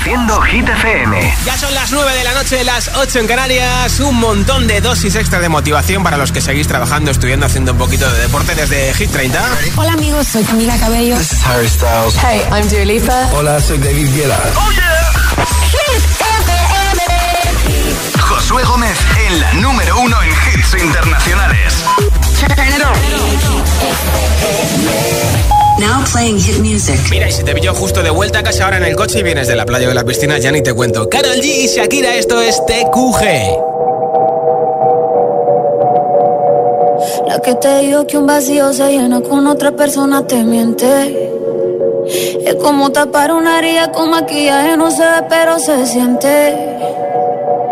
Reproduciendo Hit FM. Ya son las 9 de la noche, las 8 en Canarias. Un montón de dosis extra de motivación para los que seguís trabajando, estudiando, haciendo un poquito de deporte desde Hit 30. Hola amigos, soy Camila Cabello. This is Harry Styles. Hey, I'm Dua Lipa. Hola, soy David Guetta. ¡Oh, yeah! Hit FM. Josué Gómez en la número uno en hits internacionales. Now playing hit music. Mira, y si te pillo justo de vuelta a casa ahora en el coche y vienes de la playa o de la piscina, ya ni te cuento. Carol G y Shakira, esto es TQG. La que te dijo que un vacío se llena con otra persona te miente. Es como tapar una herida con maquillaje, no se ve, pero se siente.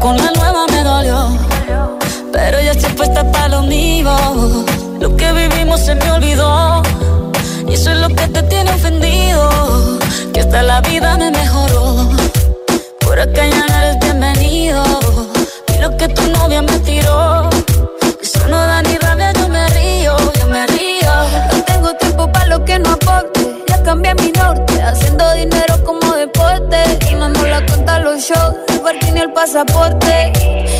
Con la nueva me dolió, pero ya estoy puesta para lo mío. Lo que vivimos se me olvidó. Y eso es lo que te tiene ofendido. Que hasta la vida me mejoró. Por acá ya no eres bienvenido. Y lo que tu novia me tiró. Eso no da ni rabia, yo me río, yo me río. No tengo tiempo para lo que no aporte. Ya cambié mi norte, haciendo dinero como deporte. Shows, el parking y el pasaporte.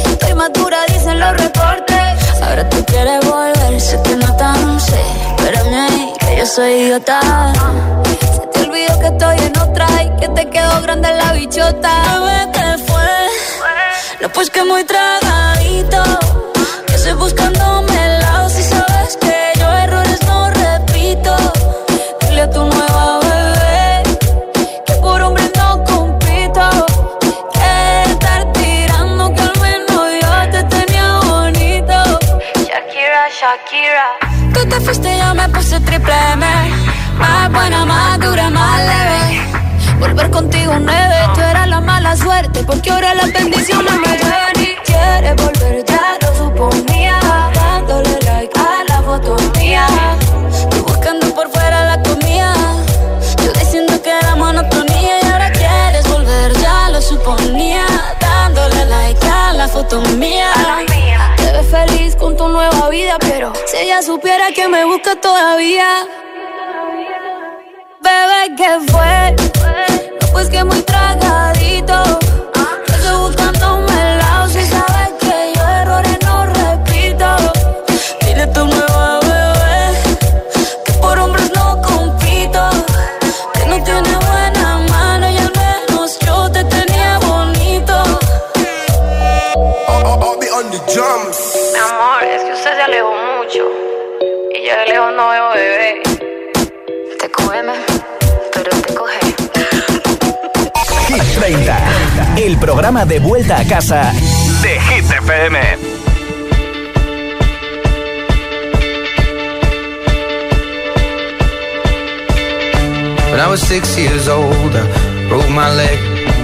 Estoy madura, dicen los reportes. Ahora tú quieres volver, te nota, no sé. Espérame ahí, que yo soy idiota. Se te olvidó que estoy en otra y que te quedó grande la bichota. Bebé, ¿qué fue? No, pues que muy tragadito. Que estoy buscándome el lado si sabes que yo errores no repito. Dile a tu Shakira. Tú te fuiste yo me puse triple M. Más buena, más dura, más leve. Volver contigo nueve, tú eras la mala suerte Porque ahora las bendiciones me llevan y quieres volver, ya lo suponía Dándole like a la foto mía Tú buscando por fuera la comida Yo diciendo que era monotonía Y ahora quieres volver, ya lo suponía Dándole like a la foto mía Pero si ella supiera que me busca todavía Bebé, ¿qué fue? No, pues que muy tragadito. Yo el lado si sabes que yo errores no repito. Dile tu nueva bebé que por hombres no compito. Que no tiene buena mano y al menos yo te tenía bonito. Mi amor, mucho. Y yo de lejos no veo bebé. Te come, pero te coge. Hit 30. El programa de vuelta a casa de Hit FM. When I was six years old, I broke my leg.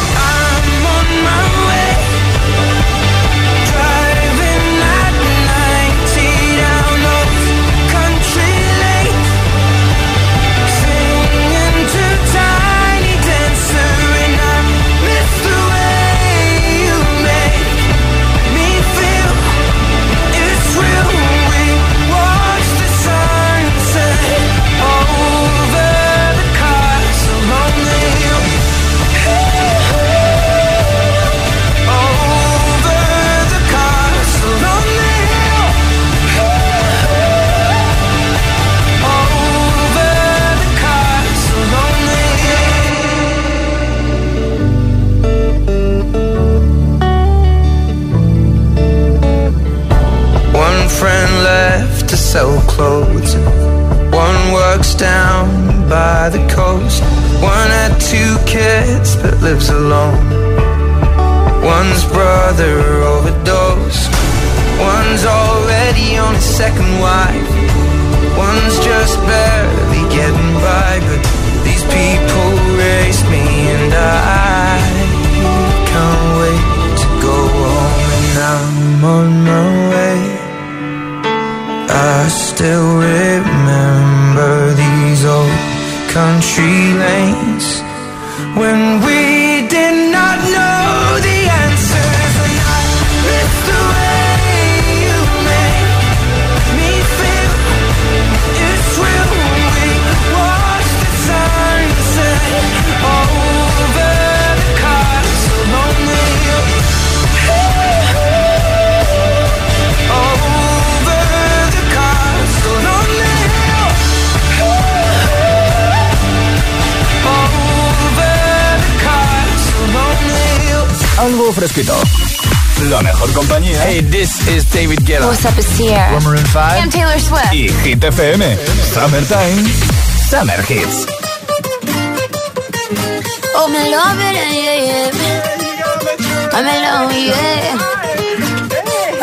friend left to sell clothes. One works down by the coast. One had two kids but lives alone. One's brother overdosed. One's already on his second wife. What's Up Is Here. We're Maroon 5. And Taylor Swift. Y Hit FM. Summertime. Summer Hits. Oh, me love it, yeah, yeah. I'm oh, in love, yeah.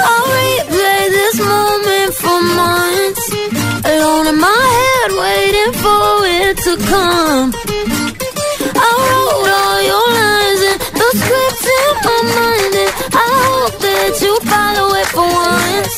Oh, I'll replay this moment for months. Alone in my head, waiting for it to come. I wrote all your lines and the scripts in my mind. And I hope that you follow it for once.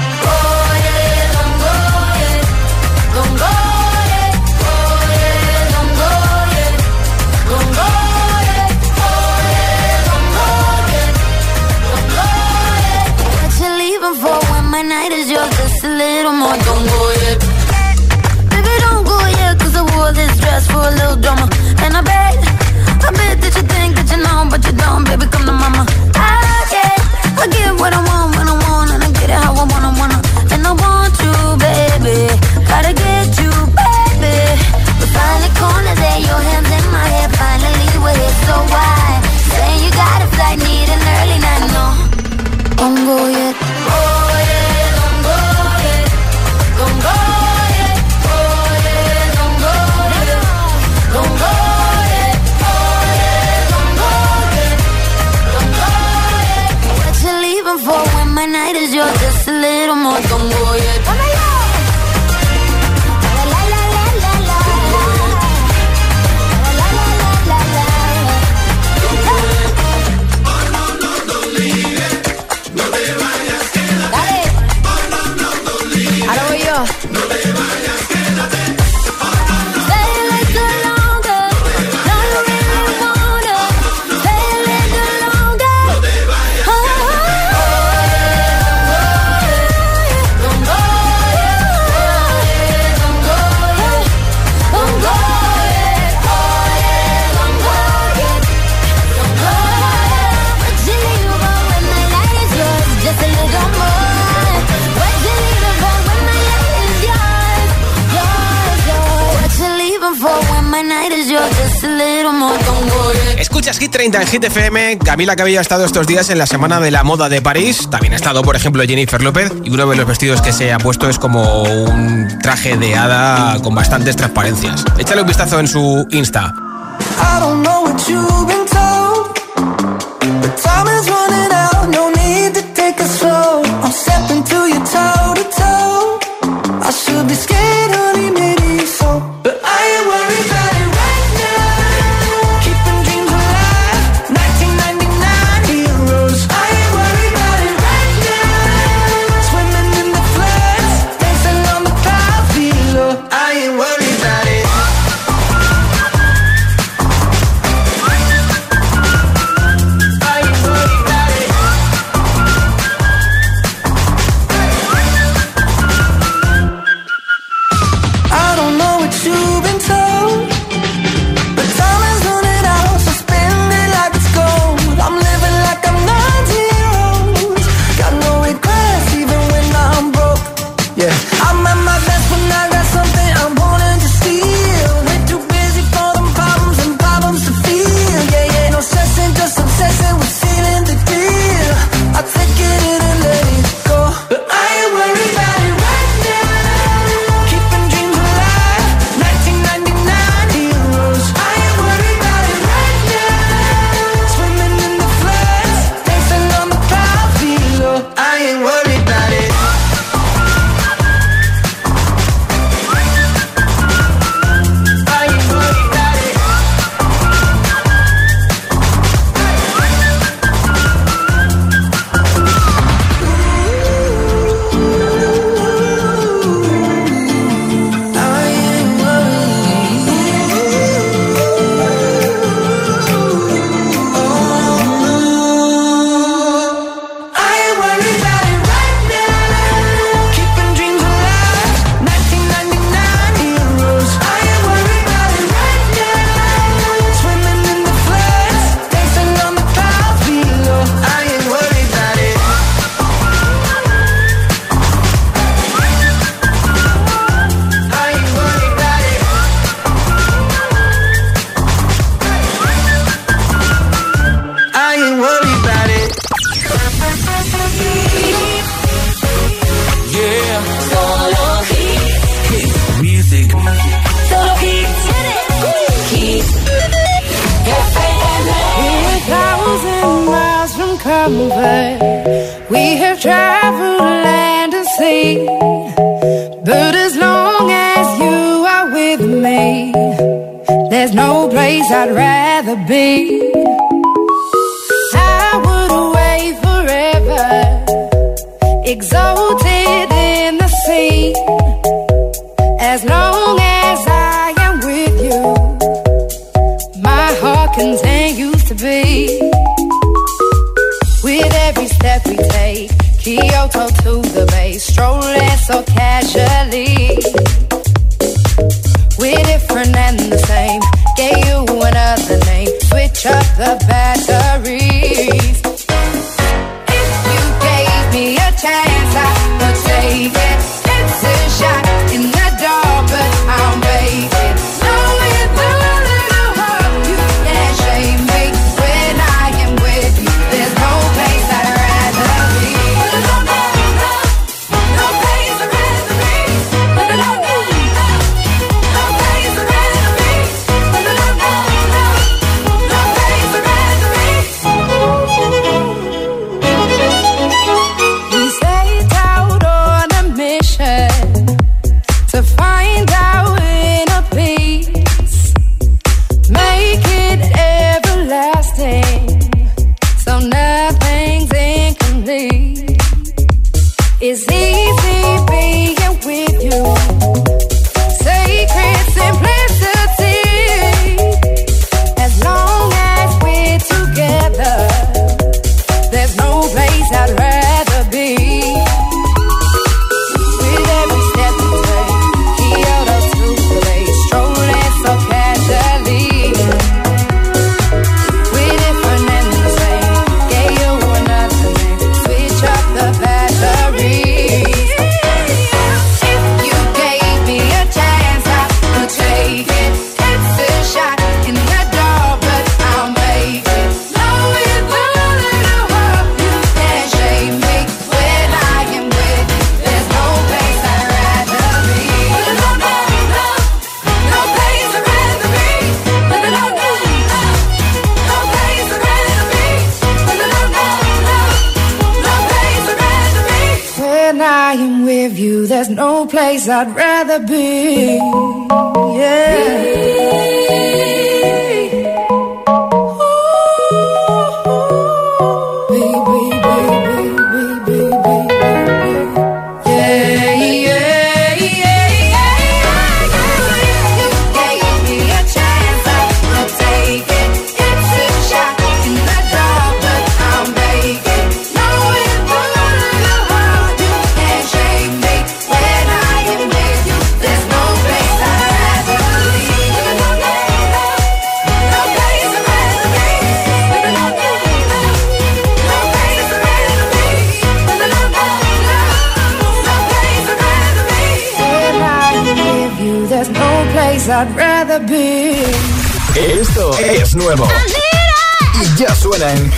30 en Hit FM. Camila Cabello ha estado estos días en la Semana de la Moda de París. También ha estado, por ejemplo, Jennifer López. Y uno de los vestidos que se ha puesto es como un traje de hada con bastantes transparencias. Échale un vistazo en su Insta. stepping to your toes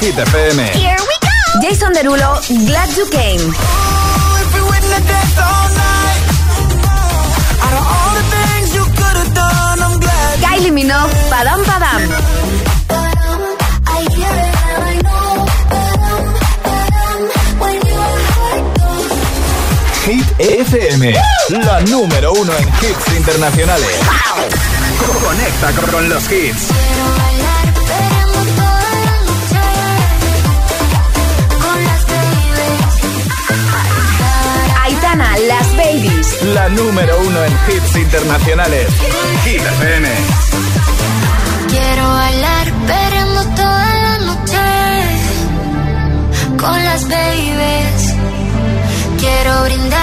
Hit FM. Here we go. Jason Derulo, Glad You Came. Kylie Minogue, Padam Padam. Hit FM, la número uno en hits internacionales. Conecta con los hits. la número uno en hits internacionales. Hit FM. Quiero bailar, perreando toda la noche con las babies. Quiero brindar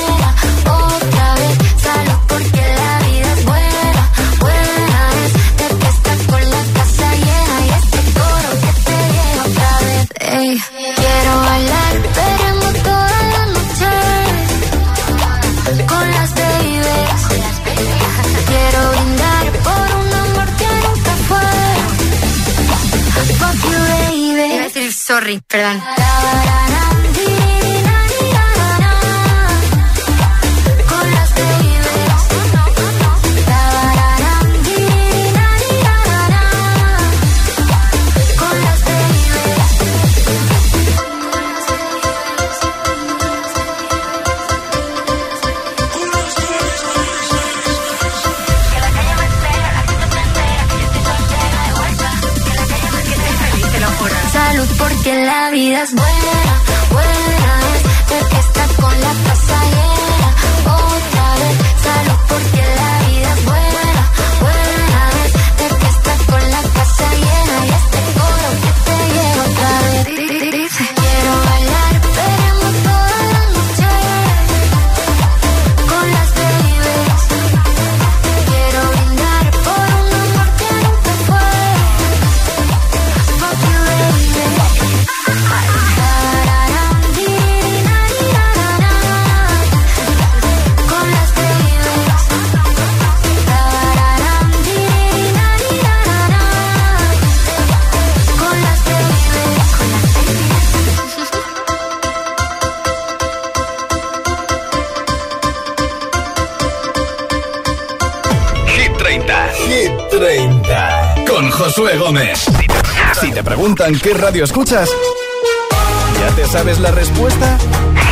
Perdón. Preguntan qué radio escuchas, ¿ya te sabes la respuesta?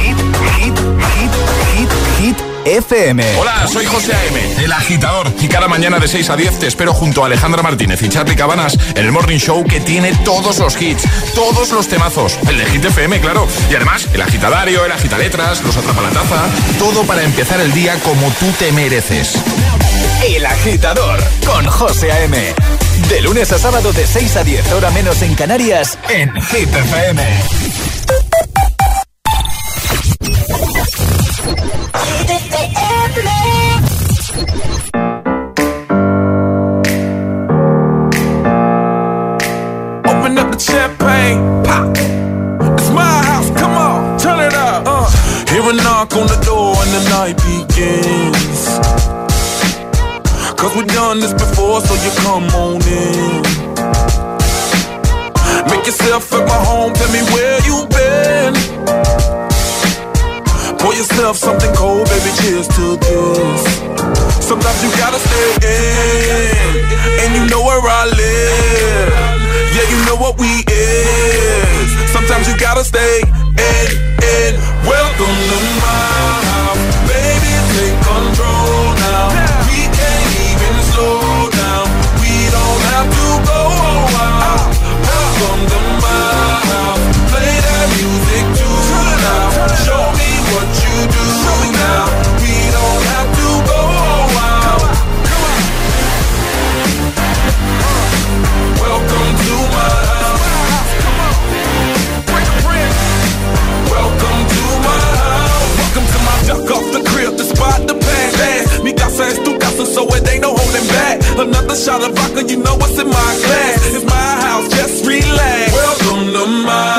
Hit, hit, hit, hit, hit FM. Hola, soy José A.M., el agitador. Y cada mañana de 6 a 10 te espero junto a Alejandra Martínez y Charlie Cabanas en el Morning Show que tiene todos los hits, todos los temazos. El de Hit FM, claro. Y además, el agitadario, el agitaletras, los atrapalataza. Todo para empezar el día como tú te mereces. El agitador con José A.M. De lunes a sábado de 6 a 10, hora menos en Canarias, en Hit FM. Open up the champagne, pop. It's my house, come on, turn it up. Uh. Hear a knock on the door and the night begins. Cause we've done this before, so you come on yourself something cold, baby, cheers to this. Sometimes you gotta stay in, and you know where I live. Yeah, you know what we is. Sometimes you gotta stay so it ain't no holding back. Another shot of vodka, you know what's in my glass. It's my house, just relax. Welcome to my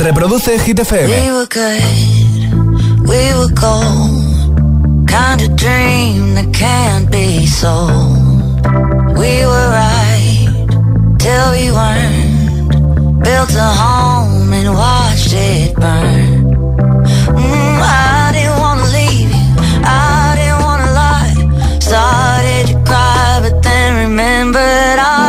Reproduce Hit FM. We were good, we were gold. Kind of dream that can't be sold. We were right till we weren't. Built a home and watched it burn. Mm, I didn't wanna leave you, I didn't wanna lie. Started to cry, but then remembered I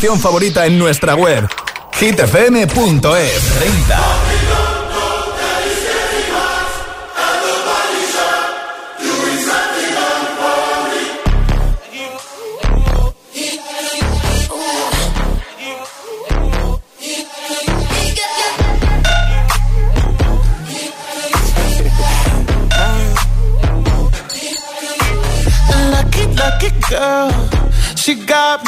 canción favorita en nuestra web hitfm.es 30 Lucky, lucky girl. She got married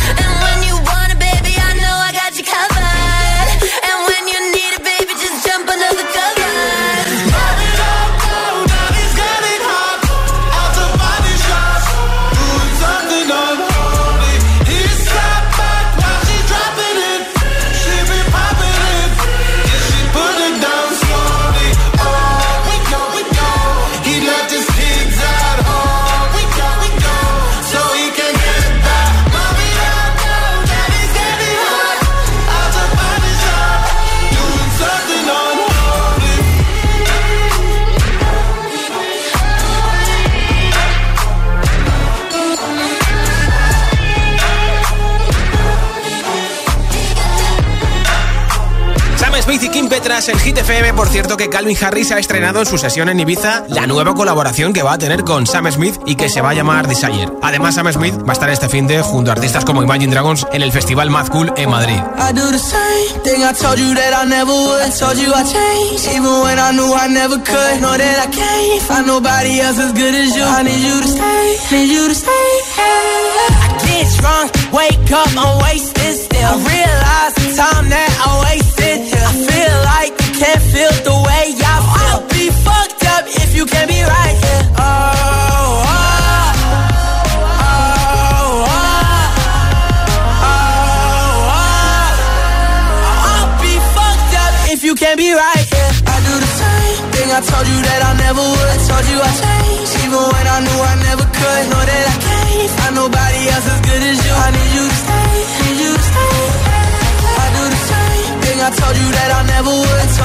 Hit FM. Por cierto, que Calvin Harris ha estrenado en su sesión en Ibiza la nueva colaboración que va a tener con Sam Smith y que se va a llamar Desire. Además, Sam Smith va a estar este fin de junto a artistas como Imagine Dragons en el Festival Mad Cool en Madrid. I get drunk, wake up, I'm wasted still. Realize the time that I wasted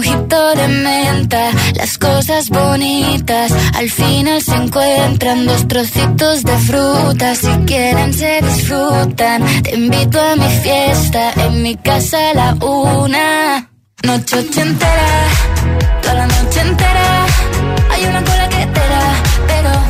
Mojito de menta Las cosas bonitas Al final se encuentran Dos trocitos de fruta. Si quieren se disfrutan. Te invito a mi fiesta En mi casa a la una. Noche ochentera Toda la noche entera. Hay una cola que te da Pero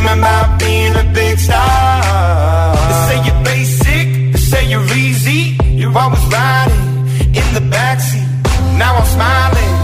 Dreaming about being a big star. They say you're basic, they say you're easy. You're always riding in the backseat. Now I'm smiling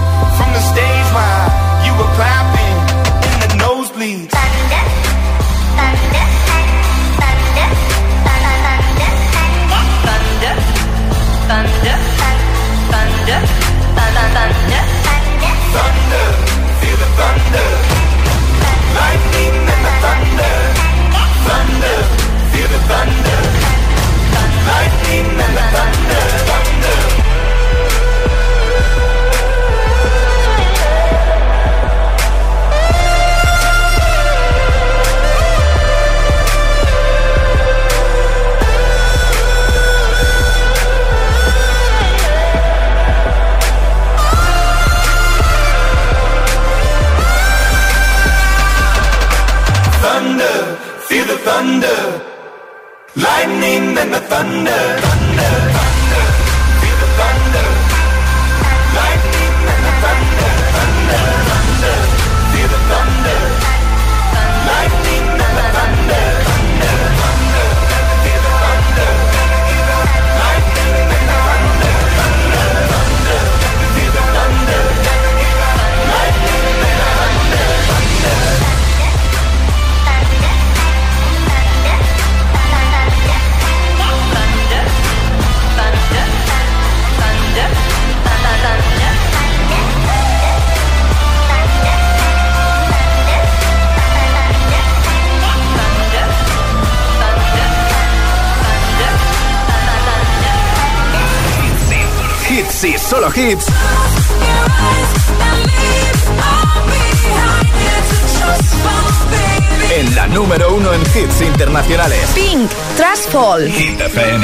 Hit FM.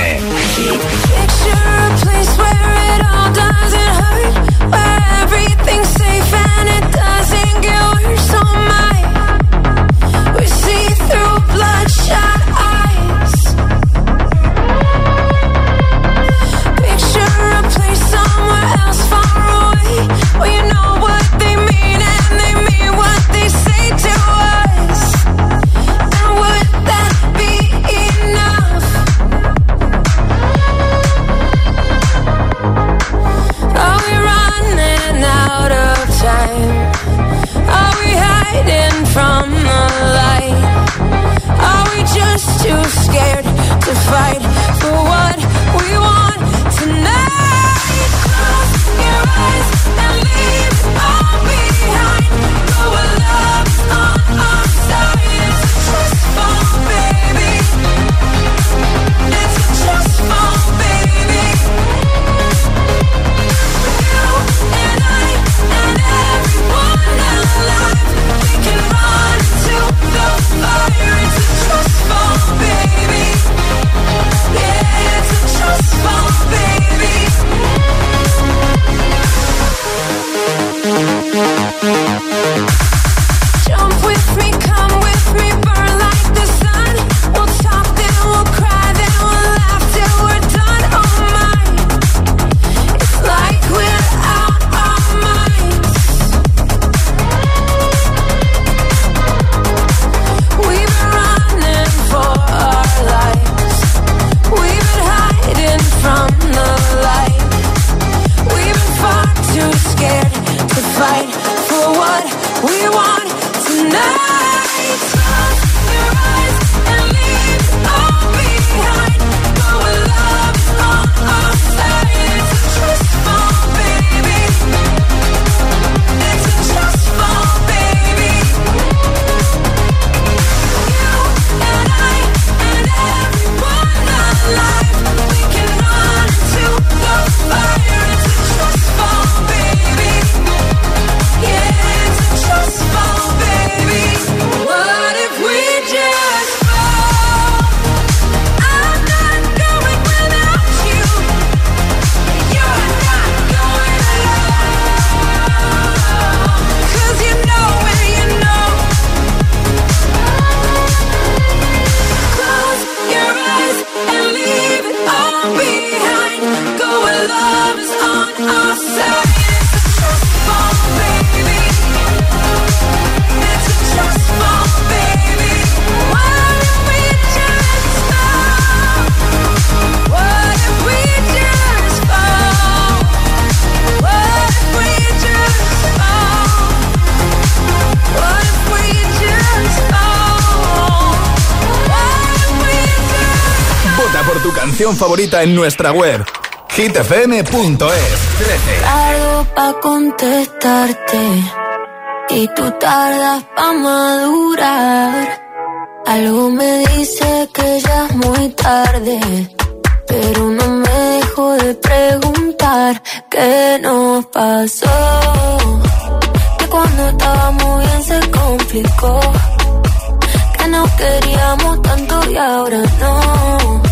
Picture a place where it all doesn't hurt, where everything's safe and it doesn't get worse. Oh my, we see through bloodshot fight We want to know. Canción favorita en nuestra web. hitfm.es 13. Tardo pa' contestarte y tú tardas pa' madurar. Algo me dice que ya es muy tarde, pero no me dejo de preguntar qué nos pasó. Que cuando estábamos bien se complicó, que no queríamos tanto y ahora no.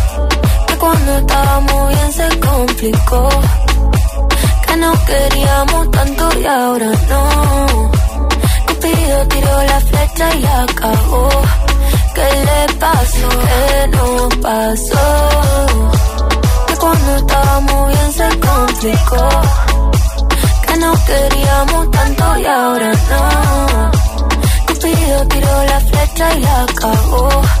Cuando estábamos bien se complicó. Que no queríamos tanto y ahora no. Cupido tiró la flecha y acabó. ¿Qué le pasó? ¿Qué nos pasó? Que cuando estábamos bien se complicó. Que no queríamos tanto y ahora no. Cupido tiró la flecha y acabó.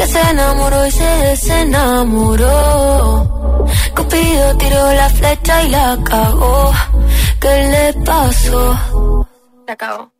que se enamoró y se desenamoró. Cupido tiró la flecha y la cagó. ¿Qué le pasó? Se acabó.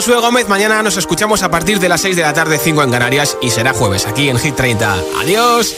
Josué Gómez. Mañana nos escuchamos a partir de las 6 de la tarde, 5 en Canarias, y será jueves aquí en Hit 30. ¡Adiós!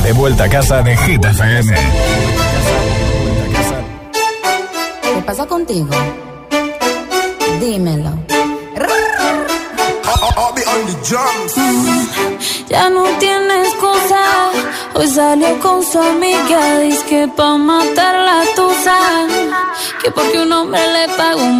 Programa de vuelta a casa de Hit FM. ¿Qué pasa contigo? Dímelo. Ya no tiene excusa. Hoy salió con su amiga. Dice que pa' matar la tusa. Que porque un hombre le paga un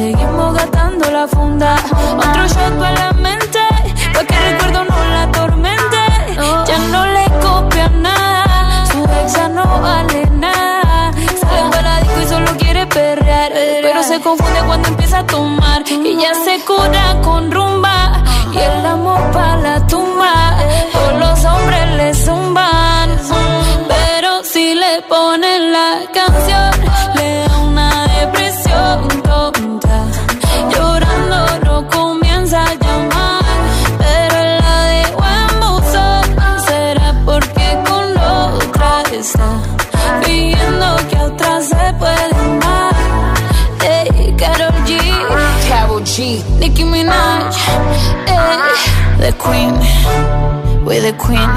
seguimos gastando la funda. Otro shot para la mente, pa' que el recuerdo no la atormente. Ya no le copia nada, su ex ya no vale nada. Sale para la disco y solo quiere perrear, pero se confunde cuando empieza a tomar y ya se cura con rumba y el amor para la tumba. Está fingiendo que a se puede amar. Hey, Karol G, Carol G. Nicki Minaj, hey, the Queen, we're the Queen.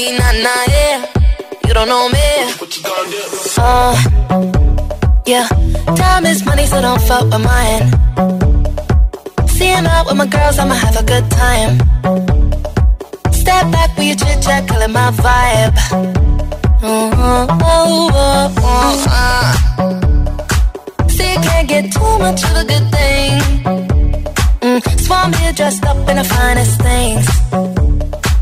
Me, nah, nah, yeah. You don't know me. Uh, yeah. Time is money, so don't fuck with mine. Seeing out with my girls, I'ma have a good time. Step back with your chit chat, call it my vibe. Uh-huh, oh, oh, oh, uh. See, can't get too much of a good thing. Mm, Swan here dressed up in the finest things.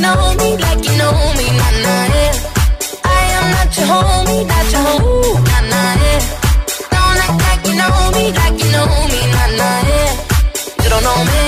Know me, like you know me, nah, nah, yeah. I am not your homie, not your. Ooh, nah, nah, yeah. Don't act like you know me, like you know me, nah, nah, yeah. You don't know me,